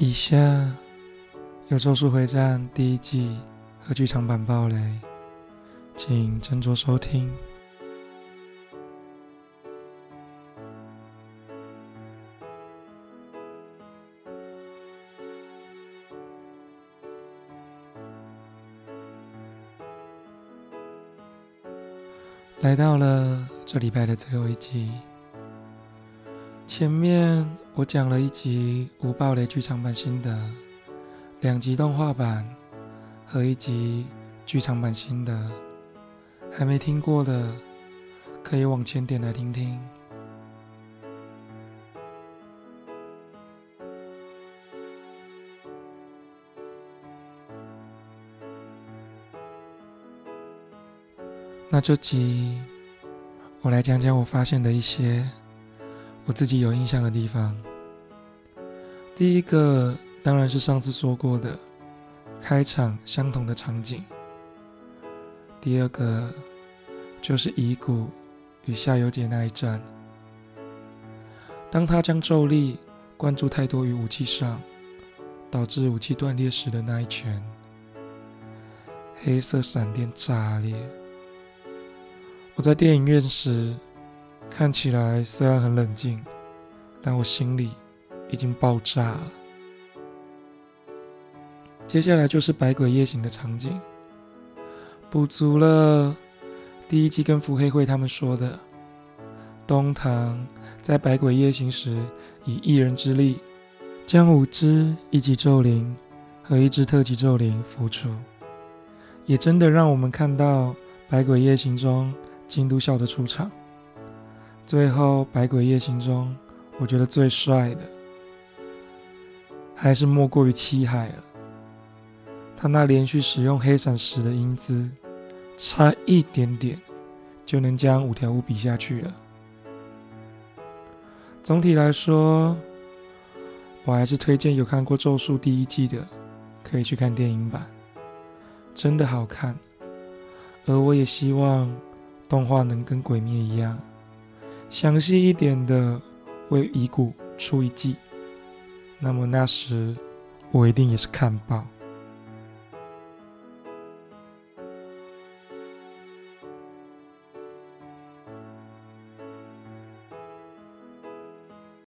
以下有《咒术回战》第一季和剧场版暴雷，请斟酌收听。来到了这礼拜的最后一集，前面我讲了一集无暴雷剧场版心得，两集动画版和一集剧场版心得，还没听过的可以往前点来听听。那这集我来讲讲我发现的一些我自己有印象的地方。第一个当然是上次说过的开场相同的场景。第二个就是乙骨与夏油杰那一战，当他将咒力灌注太多于武器上，导致武器断裂时的那一拳，黑色闪电炸裂。我在电影院时看起来虽然很冷静，但我心里已经爆炸了。接下来就是《百鬼夜行》的场景，补足了第一季跟伏黑会他们说的，东堂在《百鬼夜行》时以一人之力将五只一级咒灵和一只特级咒灵扶出，也真的让我们看到《百鬼夜行》中。京都笑的出场，最后《百鬼夜行》中，我觉得最帅的还是莫过于七海了。他那连续使用黑闪石的英姿，差一点点就能将五条悟比下去了。总体来说，我还是推荐有看过《咒术》第一季的，可以去看电影版，真的好看。而我也希望。动画能跟鬼灭一样详细一点的为遗骨出一计，那么那时我一定也是看报。